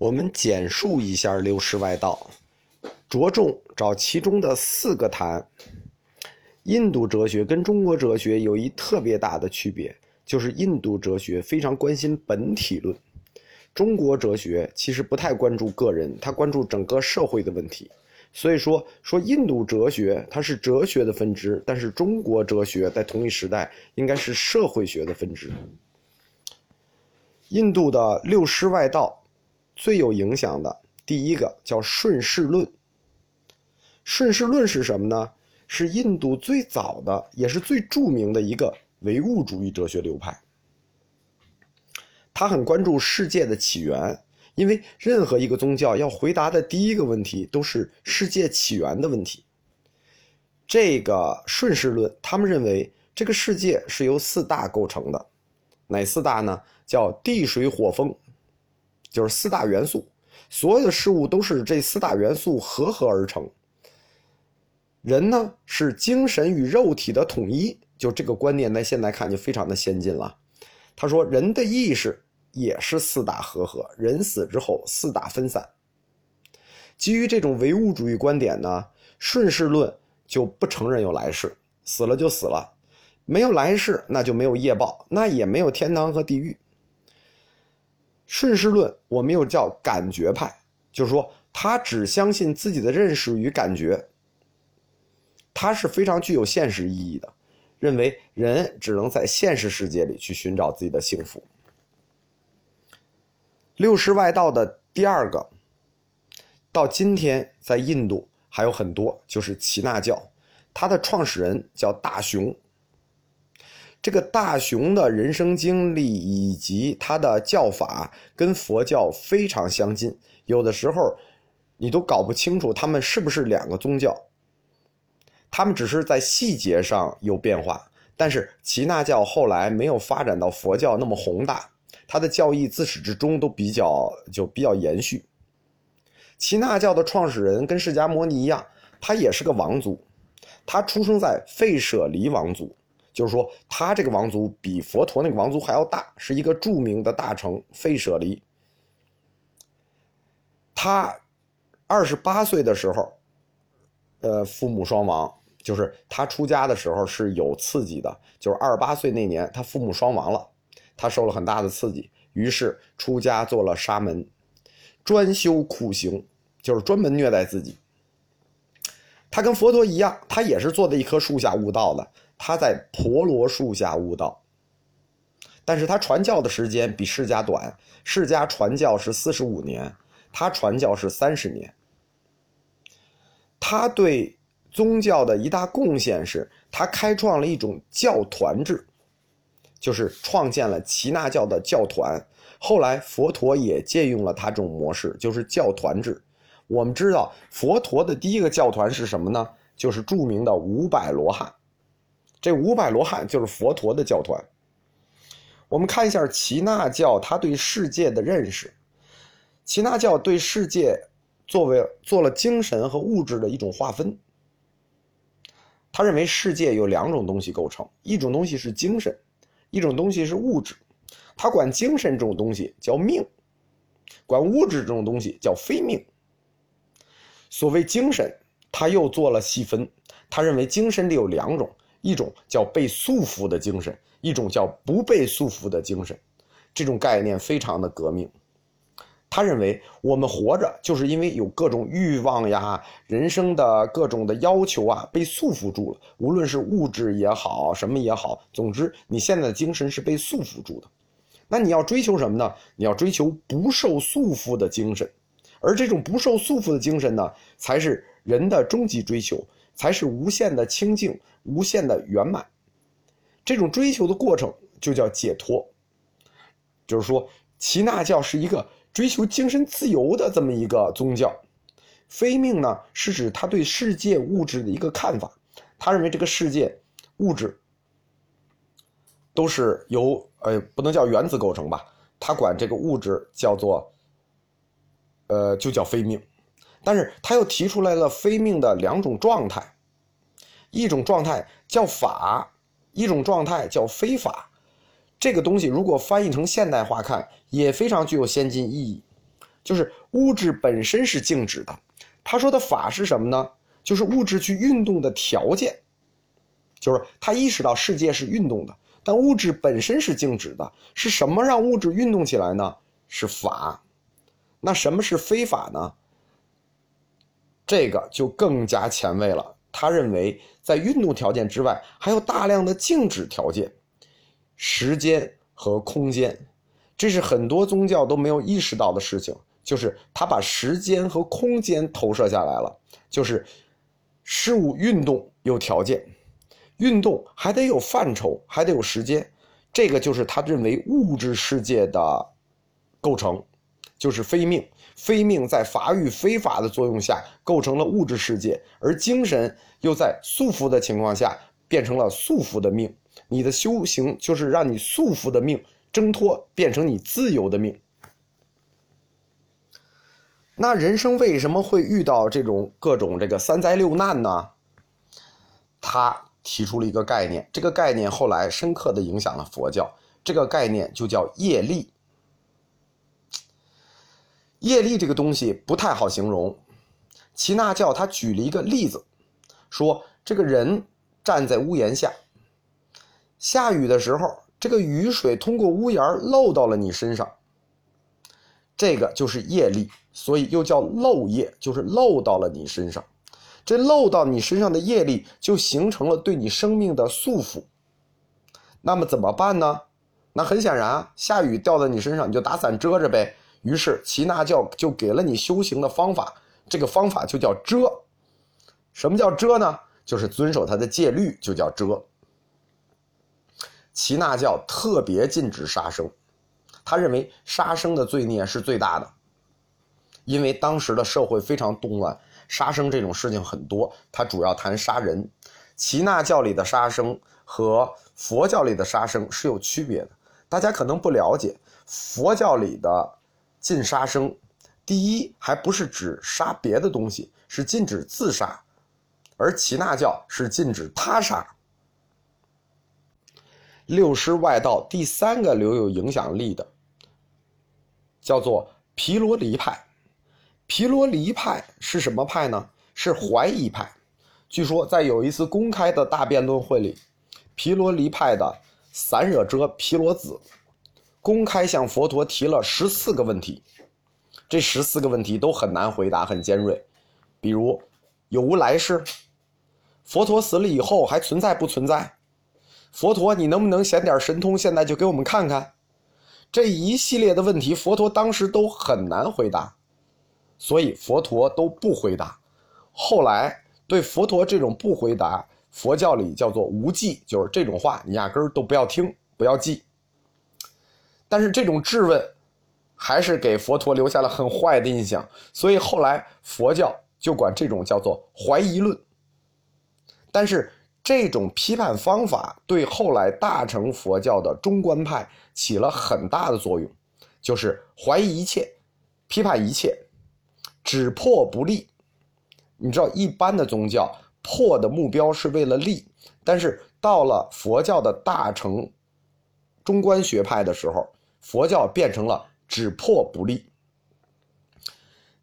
我们简述一下六师外道，着重找其中的四个谈。印度哲学跟中国哲学有一特别大的区别，就是印度哲学非常关心本体论，中国哲学其实不太关注个人，他关注整个社会的问题。所以说，说印度哲学它是哲学的分支，但是中国哲学在同一时代应该是社会学的分支。印度的六师外道最有影响的第一个叫顺势论。顺势论是什么呢？是印度最早的也是最著名的一个唯物主义哲学流派。他很关注世界的起源。因为任何一个宗教要回答的第一个问题都是世界起源的问题。这个顺势论，他们认为这个世界是由四大构成的，哪四大呢？叫地水火风，就是四大元素。所有的事物都是这四大元素合合而成。人呢是精神与肉体的统一，就这个观念在现在看就非常的先进了。他说人的意识。也是四大合合，人死之后四大分散。基于这种唯物主义观点呢，顺势论就不承认有来世，死了就死了，没有来世那就没有业报，那也没有天堂和地狱。顺势论我们又叫感觉派，就是说他只相信自己的认识与感觉，他是非常具有现实意义的，认为人只能在现实世界里去寻找自己的幸福。六师外道的第二个，到今天在印度还有很多，就是耆那教，它的创始人叫大雄。这个大雄的人生经历以及他的教法跟佛教非常相近，有的时候你都搞不清楚他们是不是两个宗教。他们只是在细节上有变化，但是耆那教后来没有发展到佛教那么宏大。他的教义自始至终都比较就比较延续。耆那教的创始人跟释迦摩尼一样，他也是个王族，他出生在吠舍离王族，就是说他这个王族比佛陀那个王族还要大，是一个著名的大城费舍离。他二十八岁的时候，呃，父母双亡，就是他出家的时候是有刺激的，就是二十八岁那年他父母双亡了。他受了很大的刺激，于是出家做了沙门，专修苦行，就是专门虐待自己。他跟佛陀一样，他也是坐在一棵树下悟道的。他在婆罗树下悟道，但是他传教的时间比释迦短。释迦传教是四十五年，他传教是三十年。他对宗教的一大贡献是他开创了一种教团制。就是创建了耆那教的教团，后来佛陀也借用了他这种模式，就是教团制。我们知道佛陀的第一个教团是什么呢？就是著名的五百罗汉。这五百罗汉就是佛陀的教团。我们看一下耆那教他对世界的认识。耆那教对世界作为做了精神和物质的一种划分。他认为世界有两种东西构成，一种东西是精神。一种东西是物质，他管精神这种东西叫命，管物质这种东西叫非命。所谓精神，他又做了细分，他认为精神里有两种，一种叫被束缚的精神，一种叫不被束缚的精神。这种概念非常的革命。他认为我们活着就是因为有各种欲望呀，人生的各种的要求啊被束缚住了，无论是物质也好，什么也好，总之你现在的精神是被束缚住的。那你要追求什么呢？你要追求不受束缚的精神，而这种不受束缚的精神呢，才是人的终极追求，才是无限的清净、无限的圆满。这种追求的过程就叫解脱。就是说，耆那教是一个。追求精神自由的这么一个宗教，非命呢是指他对世界物质的一个看法。他认为这个世界物质都是由呃不能叫原子构成吧，他管这个物质叫做呃就叫非命。但是他又提出来了非命的两种状态，一种状态叫法，一种状态叫非法。这个东西如果翻译成现代化看，也非常具有先进意义。就是物质本身是静止的。他说的法是什么呢？就是物质去运动的条件。就是他意识到世界是运动的，但物质本身是静止的。是什么让物质运动起来呢？是法。那什么是非法呢？这个就更加前卫了。他认为，在运动条件之外，还有大量的静止条件，时间和空间。这是很多宗教都没有意识到的事情，就是他把时间和空间投射下来了。就是事物运动有条件。运动还得有范畴，还得有时间，这个就是他认为物质世界的构成，就是非命。非命在法与非法的作用下构成了物质世界，而精神又在束缚的情况下变成了束缚的命。你的修行就是让你束缚的命挣脱，变成你自由的命。那人生为什么会遇到这种各种这个三灾六难呢？他。提出了一个概念，这个概念后来深刻的影响了佛教。这个概念就叫业力。业力这个东西不太好形容。耆那教他举了一个例子，说这个人站在屋檐下，下雨的时候，这个雨水通过屋檐漏到了你身上，这个就是业力，所以又叫漏业，就是漏到了你身上。这漏到你身上的业力，就形成了对你生命的束缚。那么怎么办呢？那很显然，下雨掉在你身上，你就打伞遮着呗。于是耆那教就给了你修行的方法，这个方法就叫遮。什么叫遮呢？就是遵守他的戒律，就叫遮。耆那教特别禁止杀生，他认为杀生的罪孽是最大的，因为当时的社会非常动乱。杀生这种事情很多，他主要谈杀人。耆那教里的杀生和佛教里的杀生是有区别的，大家可能不了解。佛教里的禁杀生，第一还不是指杀别的东西，是禁止自杀；而耆那教是禁止他杀。六师外道第三个留有影响力的，叫做毗罗离派。毗罗离派是什么派呢？是怀疑派。据说在有一次公开的大辩论会里，毗罗离派的散惹遮毗罗子公开向佛陀提了十四个问题。这十四个问题都很难回答，很尖锐。比如有无来世？佛陀死了以后还存在不存在？佛陀，你能不能显点神通，现在就给我们看看？这一系列的问题，佛陀当时都很难回答。所以佛陀都不回答，后来对佛陀这种不回答，佛教里叫做无记，就是这种话你压根儿都不要听，不要记。但是这种质问，还是给佛陀留下了很坏的印象，所以后来佛教就管这种叫做怀疑论。但是这种批判方法对后来大乘佛教的中观派起了很大的作用，就是怀疑一切，批判一切。只破不立，你知道一般的宗教破的目标是为了立，但是到了佛教的大乘中观学派的时候，佛教变成了只破不立。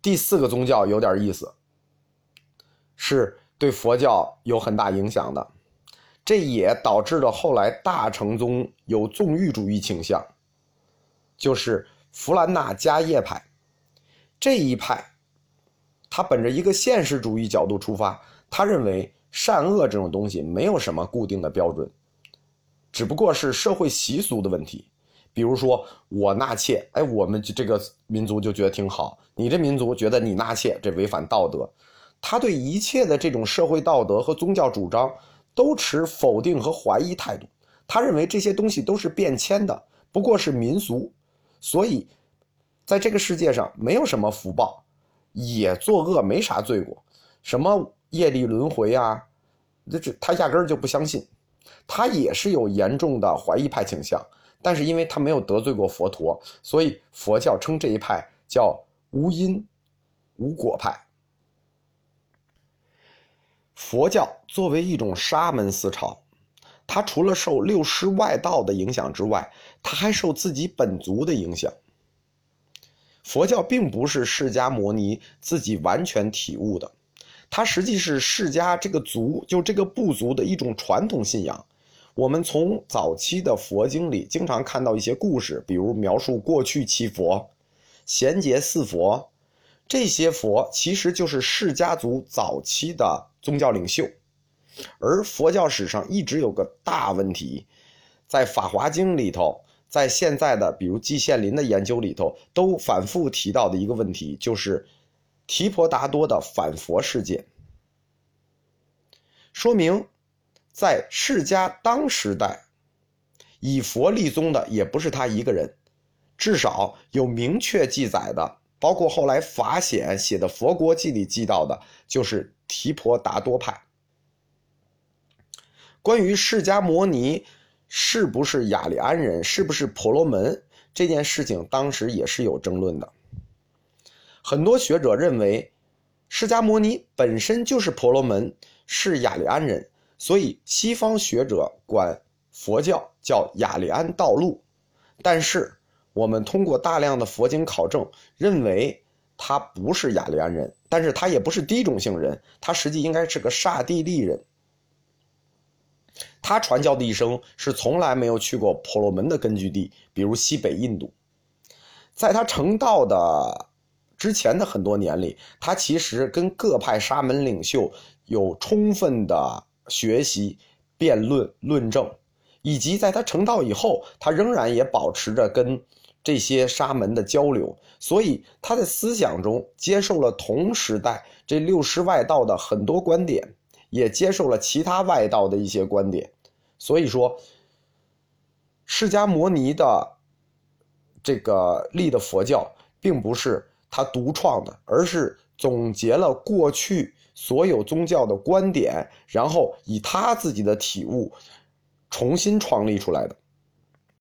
第四个宗教有点意思，是对佛教有很大影响的，这也导致了后来大乘宗有纵欲主义倾向，就是弗兰纳迦叶派这一派。他本着一个现实主义角度出发，他认为善恶这种东西没有什么固定的标准，只不过是社会习俗的问题。比如说我纳妾，哎，我们这个民族就觉得挺好；你这民族觉得你纳妾这违反道德。他对一切的这种社会道德和宗教主张都持否定和怀疑态度。他认为这些东西都是变迁的，不过是民俗，所以在这个世界上没有什么福报。也作恶没啥罪过，什么业力轮回啊？这这他压根儿就不相信，他也是有严重的怀疑派倾向，但是因为他没有得罪过佛陀，所以佛教称这一派叫无因无果派。佛教作为一种沙门思潮，它除了受六师外道的影响之外，它还受自己本族的影响。佛教并不是释迦摩尼自己完全体悟的，它实际是释迦这个族就这个部族的一种传统信仰。我们从早期的佛经里经常看到一些故事，比如描述过去七佛、贤劫四佛，这些佛其实就是释迦族早期的宗教领袖。而佛教史上一直有个大问题，在《法华经》里头，在现在的比如季羡林的研究里头，都反复提到的一个问题，就是提婆达多的反佛事件，说明在释迦当时代，以佛立宗的也不是他一个人，至少有明确记载的，包括后来法显写的《佛国记》里记到的，就是提婆达多派。关于释迦摩尼是不是雅利安人，是不是婆罗门这件事情，当时也是有争论的。很多学者认为，释迦摩尼本身就是婆罗门，是雅利安人，所以西方学者管佛教叫雅利安道路。但是我们通过大量的佛经考证，认为他不是雅利安人，但是他也不是低种姓人，他实际应该是个刹帝利人。他传教的一生是从来没有去过婆罗门的根据地，比如西北印度。在他成道的之前的很多年里，他其实跟各派沙门领袖有充分的学习、辩论、论证，以及在他成道以后，他仍然也保持着跟这些沙门的交流。所以他在思想中接受了同时代这六师外道的很多观点。也接受了其他外道的一些观点，所以说，释迦摩尼的这个立的佛教，并不是他独创的，而是总结了过去所有宗教的观点，然后以他自己的体悟重新创立出来的。